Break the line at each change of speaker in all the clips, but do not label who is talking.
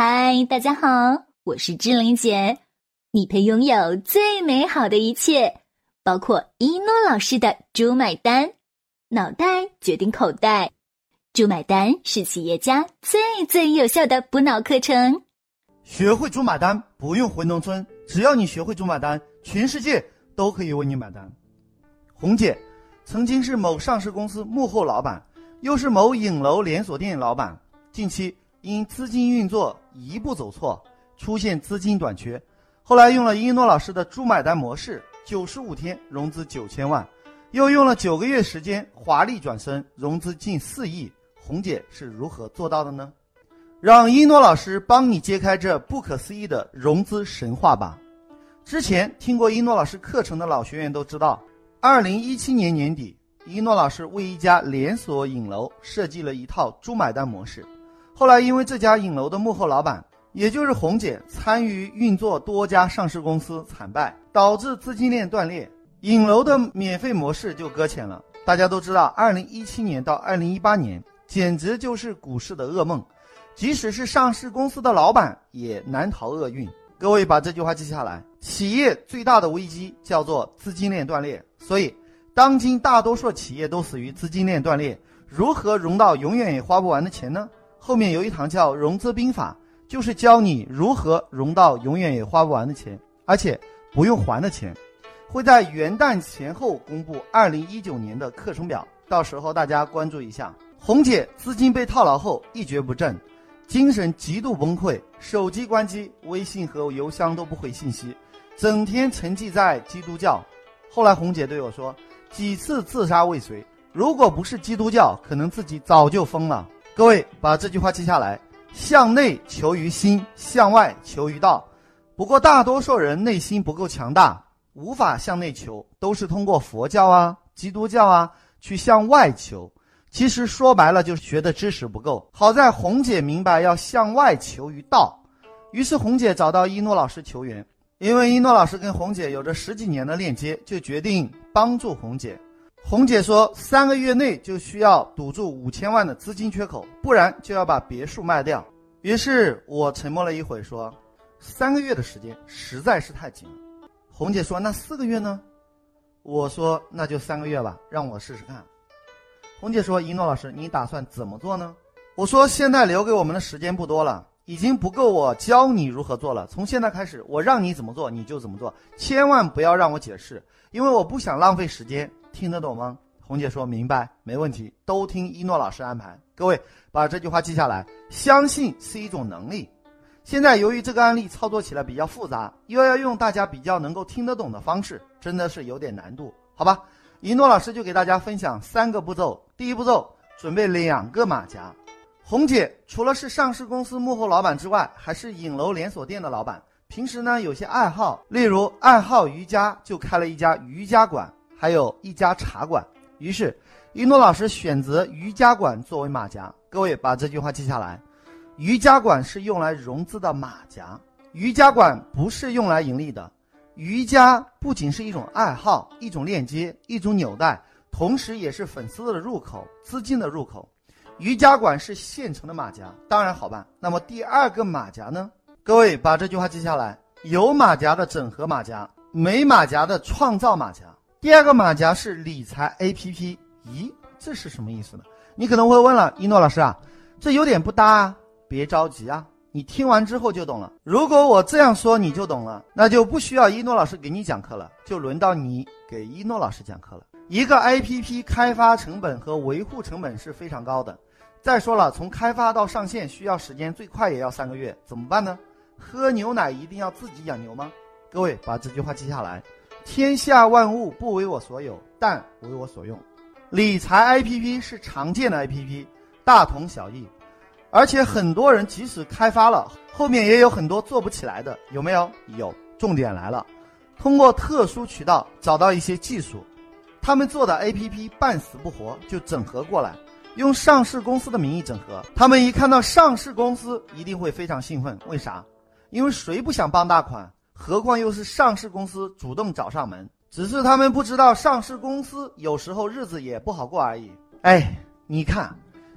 嗨，大家好，我是志玲姐。你配拥有最美好的一切，包括一诺老师的“猪买单”，脑袋决定口袋，“猪买单”是企业家最最有效的补脑课程。
学会“猪买单”，不用回农村，只要你学会“猪买单”，全世界都可以为你买单。红姐曾经是某上市公司幕后老板，又是某影楼连锁店老板，近期。因资金运作一步走错，出现资金短缺，后来用了一诺老师的“猪买单”模式，九十五天融资九千万，又用了九个月时间华丽转身，融资近四亿。红姐是如何做到的呢？让一诺老师帮你揭开这不可思议的融资神话吧。之前听过一诺老师课程的老学员都知道，二零一七年年底，一诺老师为一家连锁影楼设计了一套“猪买单”模式。后来，因为这家影楼的幕后老板，也就是红姐，参与运作多家上市公司惨败，导致资金链断裂，影楼的免费模式就搁浅了。大家都知道，二零一七年到二零一八年，简直就是股市的噩梦，即使是上市公司的老板也难逃厄运。各位把这句话记下来：企业最大的危机叫做资金链断裂。所以，当今大多数企业都死于资金链断裂。如何融到永远也花不完的钱呢？后面有一堂叫融资兵法，就是教你如何融到永远也花不完的钱，而且不用还的钱。会在元旦前后公布二零一九年的课程表，到时候大家关注一下。红姐资金被套牢后一蹶不振，精神极度崩溃，手机关机，微信和邮箱都不回信息，整天沉寂在基督教。后来红姐对我说，几次自杀未遂，如果不是基督教，可能自己早就疯了。各位把这句话记下来：向内求于心，向外求于道。不过大多数人内心不够强大，无法向内求，都是通过佛教啊、基督教啊去向外求。其实说白了就是学的知识不够。好在红姐明白要向外求于道，于是红姐找到一诺老师求援，因为一诺老师跟红姐有着十几年的链接，就决定帮助红姐。红姐说，三个月内就需要堵住五千万的资金缺口，不然就要把别墅卖掉。于是我沉默了一会，说：“三个月的时间实在是太紧了。”红姐说：“那四个月呢？”我说：“那就三个月吧，让我试试看。”红姐说：“一诺老师，你打算怎么做呢？”我说：“现在留给我们的时间不多了，已经不够我教你如何做了。从现在开始，我让你怎么做你就怎么做，千万不要让我解释，因为我不想浪费时间。”听得懂吗？红姐说明白，没问题，都听一诺老师安排。各位把这句话记下来，相信是一种能力。现在由于这个案例操作起来比较复杂，又要用大家比较能够听得懂的方式，真的是有点难度，好吧？一诺老师就给大家分享三个步骤。第一步骤，准备两个马甲。红姐除了是上市公司幕后老板之外，还是影楼连锁店的老板。平时呢有些爱好，例如爱好瑜伽，就开了一家瑜伽馆。还有一家茶馆，于是一诺老师选择瑜伽馆作为马甲。各位把这句话记下来：瑜伽馆是用来融资的马甲，瑜伽馆不是用来盈利的。瑜伽不仅是一种爱好、一种链接、一种纽带，同时也是粉丝的入口、资金的入口。瑜伽馆是现成的马甲，当然好办。那么第二个马甲呢？各位把这句话记下来：有马甲的整合马甲，没马甲的创造马甲。第二个马甲是理财 APP，咦，这是什么意思呢？你可能会问了，一诺老师啊，这有点不搭啊。别着急啊，你听完之后就懂了。如果我这样说你就懂了，那就不需要一诺老师给你讲课了，就轮到你给一诺老师讲课了。一个 APP 开发成本和维护成本是非常高的。再说了，从开发到上线需要时间，最快也要三个月，怎么办呢？喝牛奶一定要自己养牛吗？各位把这句话记下来。天下万物不为我所有，但为我所用。理财 APP 是常见的 APP，大同小异。而且很多人即使开发了，后面也有很多做不起来的，有没有？有。重点来了，通过特殊渠道找到一些技术，他们做的 APP 半死不活就整合过来，用上市公司的名义整合。他们一看到上市公司，一定会非常兴奋。为啥？因为谁不想傍大款？何况又是上市公司主动找上门，只是他们不知道上市公司有时候日子也不好过而已。哎，你看，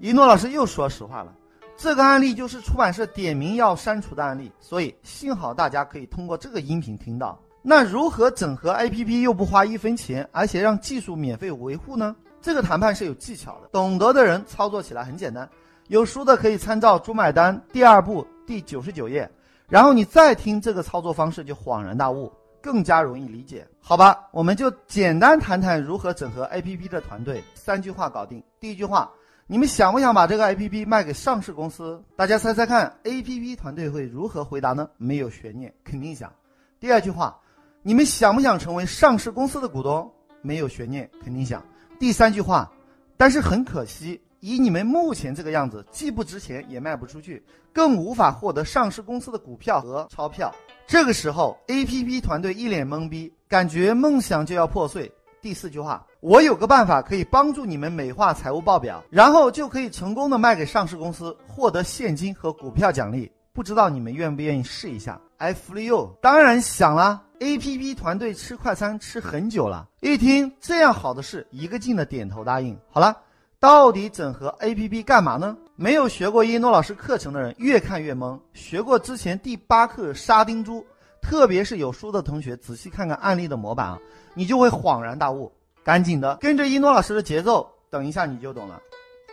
一诺老师又说实话了，这个案例就是出版社点名要删除的案例，所以幸好大家可以通过这个音频听到。那如何整合 APP 又不花一分钱，而且让技术免费维护呢？这个谈判是有技巧的，懂得的人操作起来很简单。有书的可以参照《猪买单》第二部第九十九页，然后你再听这个操作方式，就恍然大悟，更加容易理解。好吧，我们就简单谈谈如何整合 APP 的团队，三句话搞定。第一句话，你们想不想把这个 APP 卖给上市公司？大家猜猜看，APP 团队会如何回答呢？没有悬念，肯定想。第二句话。你们想不想成为上市公司的股东？没有悬念，肯定想。第三句话，但是很可惜，以你们目前这个样子，既不值钱，也卖不出去，更无法获得上市公司的股票和钞票。这个时候，APP 团队一脸懵逼，感觉梦想就要破碎。第四句话，我有个办法可以帮助你们美化财务报表，然后就可以成功的卖给上市公司，获得现金和股票奖励。不知道你们愿不愿意试一下？I f l you，当然想啦。A P P 团队吃快餐吃很久了，一听这样好的事，一个劲的点头答应。好了，到底整合 A P P 干嘛呢？没有学过一诺老师课程的人越看越懵。学过之前第八课沙丁猪，特别是有书的同学，仔细看看案例的模板啊，你就会恍然大悟。赶紧的跟着一诺老师的节奏，等一下你就懂了。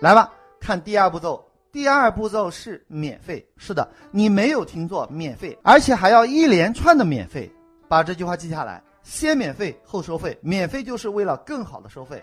来吧，看第二步骤。第二步骤是免费。是的，你没有听错，免费，而且还要一连串的免费。把这句话记下来：先免费后收费，免费就是为了更好的收费。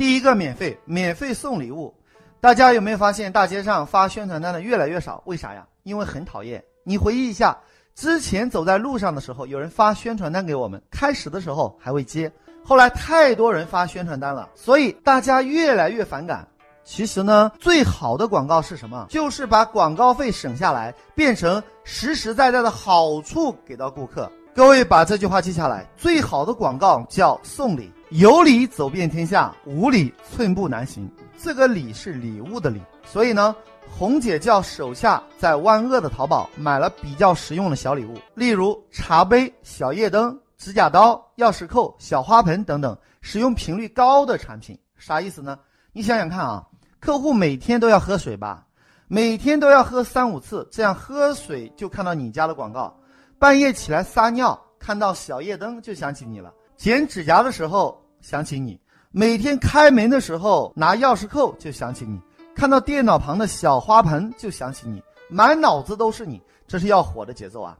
第一个免费，免费送礼物。大家有没有发现大街上发宣传单的越来越少？为啥呀？因为很讨厌。你回忆一下，之前走在路上的时候，有人发宣传单给我们，开始的时候还会接，后来太多人发宣传单了，所以大家越来越反感。其实呢，最好的广告是什么？就是把广告费省下来，变成实实在在的好处给到顾客。各位把这句话记下来：最好的广告叫送礼，有礼走遍天下，无礼寸步难行。这个礼是礼物的礼，所以呢，红姐叫手下在万恶的淘宝买了比较实用的小礼物，例如茶杯、小夜灯、指甲刀、钥匙扣、小花盆等等，使用频率高的产品。啥意思呢？你想想看啊，客户每天都要喝水吧，每天都要喝三五次，这样喝水就看到你家的广告。半夜起来撒尿，看到小夜灯就想起你了；剪指甲的时候想起你；每天开门的时候拿钥匙扣就想起你；看到电脑旁的小花盆就想起你，满脑子都是你，这是要火的节奏啊！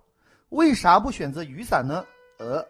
为啥不选择雨伞呢？呃，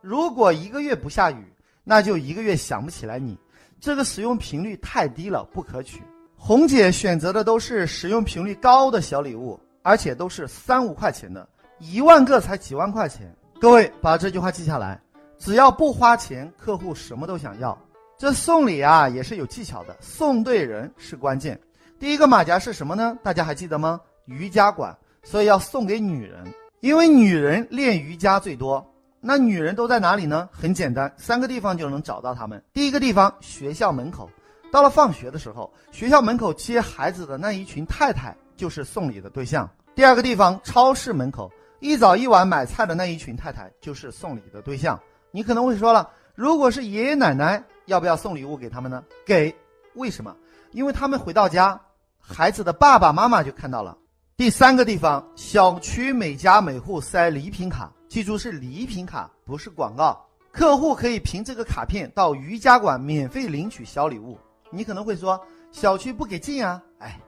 如果一个月不下雨，那就一个月想不起来你，这个使用频率太低了，不可取。红姐选择的都是使用频率高的小礼物，而且都是三五块钱的。一万个才几万块钱，各位把这句话记下来。只要不花钱，客户什么都想要。这送礼啊也是有技巧的，送对人是关键。第一个马甲是什么呢？大家还记得吗？瑜伽馆，所以要送给女人，因为女人练瑜伽最多。那女人都在哪里呢？很简单，三个地方就能找到她们。第一个地方，学校门口。到了放学的时候，学校门口接孩子的那一群太太就是送礼的对象。第二个地方，超市门口。一早一晚买菜的那一群太太就是送礼的对象。你可能会说了，如果是爷爷奶奶，要不要送礼物给他们呢？给，为什么？因为他们回到家，孩子的爸爸妈妈就看到了。第三个地方，小区每家每户塞礼品卡，记住是礼品卡，不是广告。客户可以凭这个卡片到瑜伽馆免费领取小礼物。你可能会说，小区不给进啊？哎，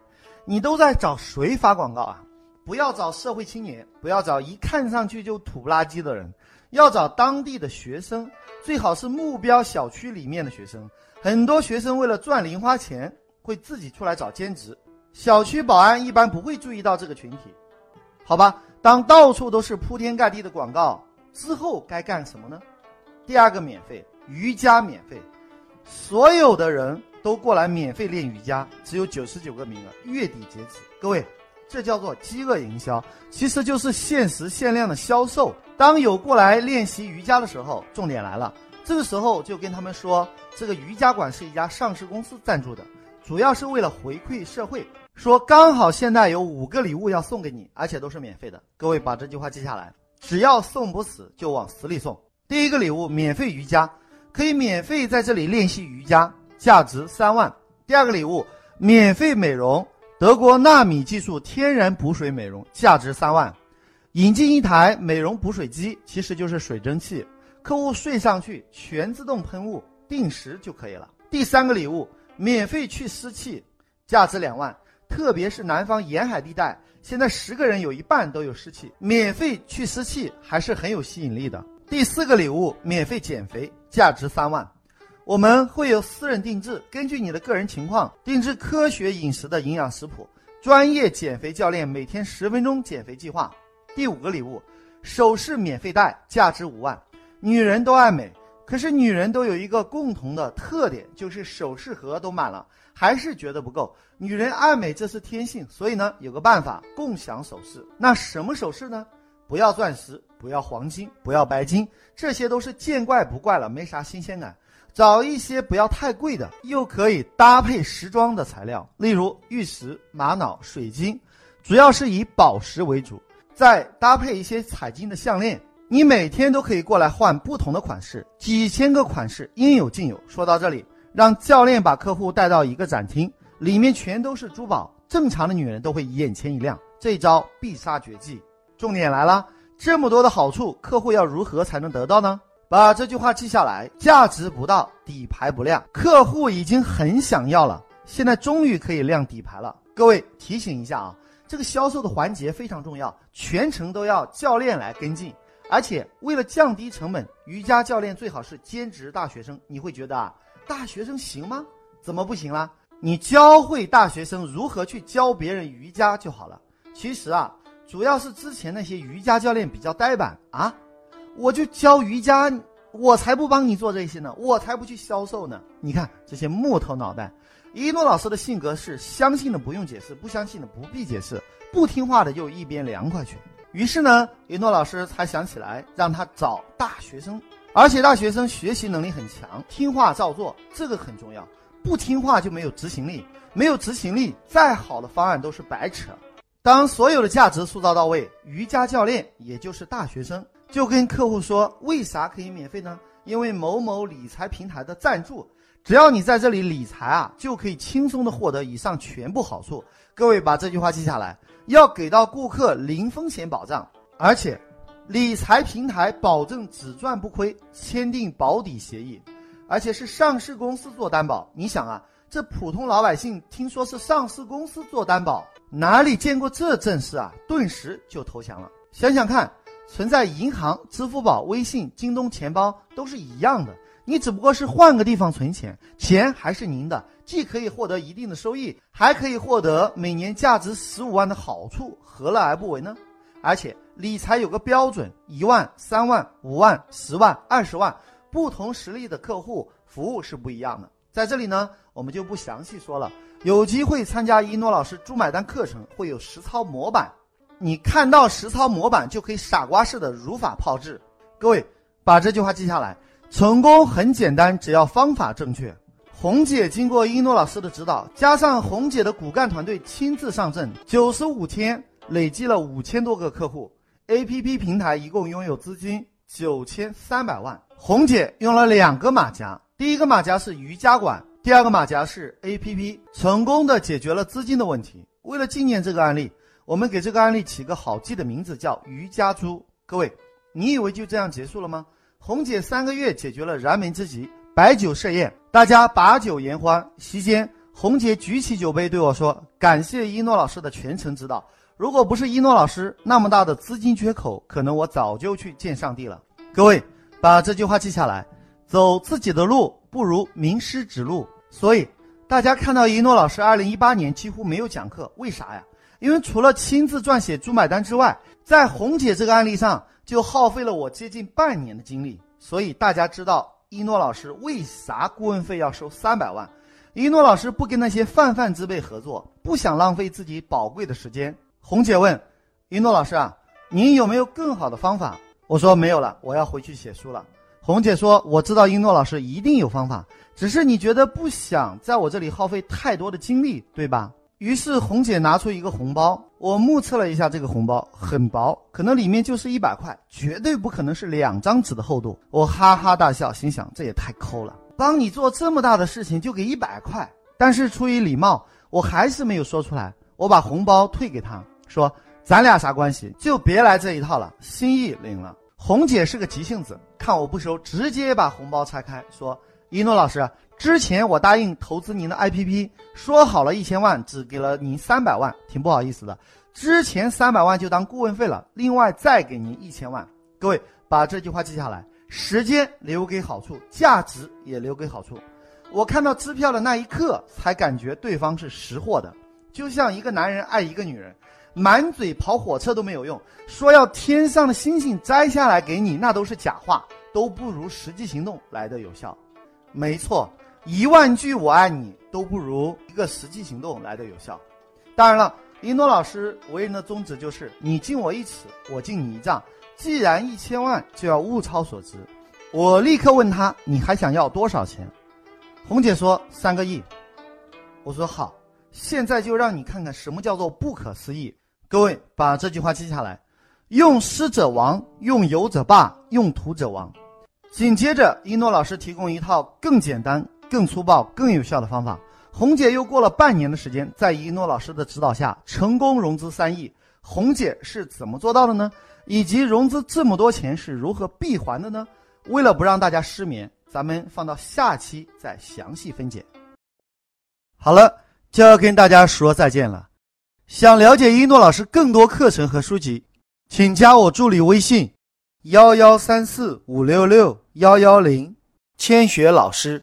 你都在找谁发广告啊？不要找社会青年，不要找一看上去就土不拉几的人，要找当地的学生，最好是目标小区里面的学生。很多学生为了赚零花钱，会自己出来找兼职，小区保安一般不会注意到这个群体。好吧，当到处都是铺天盖地的广告之后，该干什么呢？第二个免费瑜伽免费，所有的人都过来免费练瑜伽，只有九十九个名额，月底截止。各位。这叫做饥饿营销，其实就是限时限量的销售。当有过来练习瑜伽的时候，重点来了，这个时候就跟他们说，这个瑜伽馆是一家上市公司赞助的，主要是为了回馈社会。说刚好现在有五个礼物要送给你，而且都是免费的。各位把这句话记下来，只要送不死就往死里送。第一个礼物，免费瑜伽，可以免费在这里练习瑜伽，价值三万。第二个礼物，免费美容。德国纳米技术天然补水美容，价值三万。引进一台美容补水机，其实就是水蒸气，客户睡上去全自动喷雾，定时就可以了。第三个礼物，免费去湿气，价值两万。特别是南方沿海地带，现在十个人有一半都有湿气，免费去湿气还是很有吸引力的。第四个礼物，免费减肥，价值三万。我们会有私人定制，根据你的个人情况定制科学饮食的营养食谱，专业减肥教练每天十分钟减肥计划。第五个礼物，首饰免费带，价值五万。女人都爱美，可是女人都有一个共同的特点，就是首饰盒都满了，还是觉得不够。女人爱美这是天性，所以呢，有个办法，共享首饰。那什么首饰呢？不要钻石，不要黄金，不要白金，这些都是见怪不怪了，没啥新鲜感。找一些不要太贵的，又可以搭配时装的材料，例如玉石、玛瑙、水晶，主要是以宝石为主，再搭配一些彩金的项链。你每天都可以过来换不同的款式，几千个款式应有尽有。说到这里，让教练把客户带到一个展厅，里面全都是珠宝，正常的女人都会眼前一亮。这招必杀绝技。重点来了，这么多的好处，客户要如何才能得到呢？把这句话记下来，价值不到，底牌不亮。客户已经很想要了，现在终于可以亮底牌了。各位提醒一下啊，这个销售的环节非常重要，全程都要教练来跟进。而且为了降低成本，瑜伽教练最好是兼职大学生。你会觉得啊，大学生行吗？怎么不行啦？你教会大学生如何去教别人瑜伽就好了。其实啊，主要是之前那些瑜伽教练比较呆板啊。我就教瑜伽，我才不帮你做这些呢，我才不去销售呢。你看这些木头脑袋，一诺老师的性格是相信的不用解释，不相信的不必解释，不听话的就一边凉快去。于是呢，一诺老师才想起来让他找大学生，而且大学生学习能力很强，听话照做，这个很重要。不听话就没有执行力，没有执行力，再好的方案都是白扯。当所有的价值塑造到位，瑜伽教练也就是大学生。就跟客户说，为啥可以免费呢？因为某某理财平台的赞助，只要你在这里理财啊，就可以轻松的获得以上全部好处。各位把这句话记下来，要给到顾客零风险保障，而且理财平台保证只赚不亏，签订保底协议，而且是上市公司做担保。你想啊，这普通老百姓听说是上市公司做担保，哪里见过这阵势啊？顿时就投降了。想想看。存在银行、支付宝、微信、京东钱包都是一样的，你只不过是换个地方存钱，钱还是您的，既可以获得一定的收益，还可以获得每年价值十五万的好处，何乐而不为呢？而且理财有个标准，一万、三万、五万、十万、二十万，不同实力的客户服务是不一样的。在这里呢，我们就不详细说了。有机会参加一诺老师猪买单课程，会有实操模板。你看到实操模板就可以傻瓜式的如法炮制。各位把这句话记下来，成功很简单，只要方法正确。红姐经过一诺老师的指导，加上红姐的骨干团队亲自上阵，九十五天累计了五千多个客户，APP 平台一共拥有资金九千三百万。红姐用了两个马甲，第一个马甲是瑜伽馆，第二个马甲是 APP，成功的解决了资金的问题。为了纪念这个案例。我们给这个案例起个好记的名字，叫瑜伽猪。各位，你以为就这样结束了吗？红姐三个月解决了燃眉之急，白酒设宴，大家把酒言欢。席间，红姐举起酒杯对我说：“感谢一诺老师的全程指导。如果不是一诺老师，那么大的资金缺口，可能我早就去见上帝了。”各位，把这句话记下来：走自己的路，不如名师指路。所以，大家看到一诺老师二零一八年几乎没有讲课，为啥呀？因为除了亲自撰写《猪买单》之外，在红姐这个案例上就耗费了我接近半年的精力。所以大家知道一诺老师为啥顾问费要收三百万？一诺老师不跟那些泛泛之辈合作，不想浪费自己宝贵的时间。红姐问一诺老师啊，您有没有更好的方法？我说没有了，我要回去写书了。红姐说我知道一诺老师一定有方法，只是你觉得不想在我这里耗费太多的精力，对吧？于是红姐拿出一个红包，我目测了一下这个红包很薄，可能里面就是一百块，绝对不可能是两张纸的厚度。我哈哈大笑，心想这也太抠了，帮你做这么大的事情就给一百块。但是出于礼貌，我还是没有说出来。我把红包退给他，说咱俩啥关系，就别来这一套了，心意领了。红姐是个急性子，看我不收，直接把红包拆开，说一诺老师，之前我答应投资您的 APP，说好了一千万，只给了您三百万，挺不好意思的。之前三百万就当顾问费了，另外再给您一千万。各位把这句话记下来，时间留给好处，价值也留给好处。我看到支票的那一刻，才感觉对方是识货的。就像一个男人爱一个女人，满嘴跑火车都没有用，说要天上的星星摘下来给你，那都是假话，都不如实际行动来的有效。没错，一万句我爱你都不如一个实际行动来的有效。当然了，一诺老师为人的宗旨就是你敬我一尺，我敬你一丈。既然一千万就要物超所值，我立刻问他你还想要多少钱？红姐说三个亿。我说好。现在就让你看看什么叫做不可思议。各位把这句话记下来：用失者亡，用有者霸，用徒者亡。紧接着，一诺老师提供一套更简单、更粗暴、更有效的方法。红姐又过了半年的时间，在一诺老师的指导下，成功融资三亿。红姐是怎么做到的呢？以及融资这么多钱是如何闭环的呢？为了不让大家失眠，咱们放到下期再详细分解。好了。就要跟大家说再见了。想了解一诺老师更多课程和书籍，请加我助理微信：幺幺三四五六六幺幺零，千雪老师。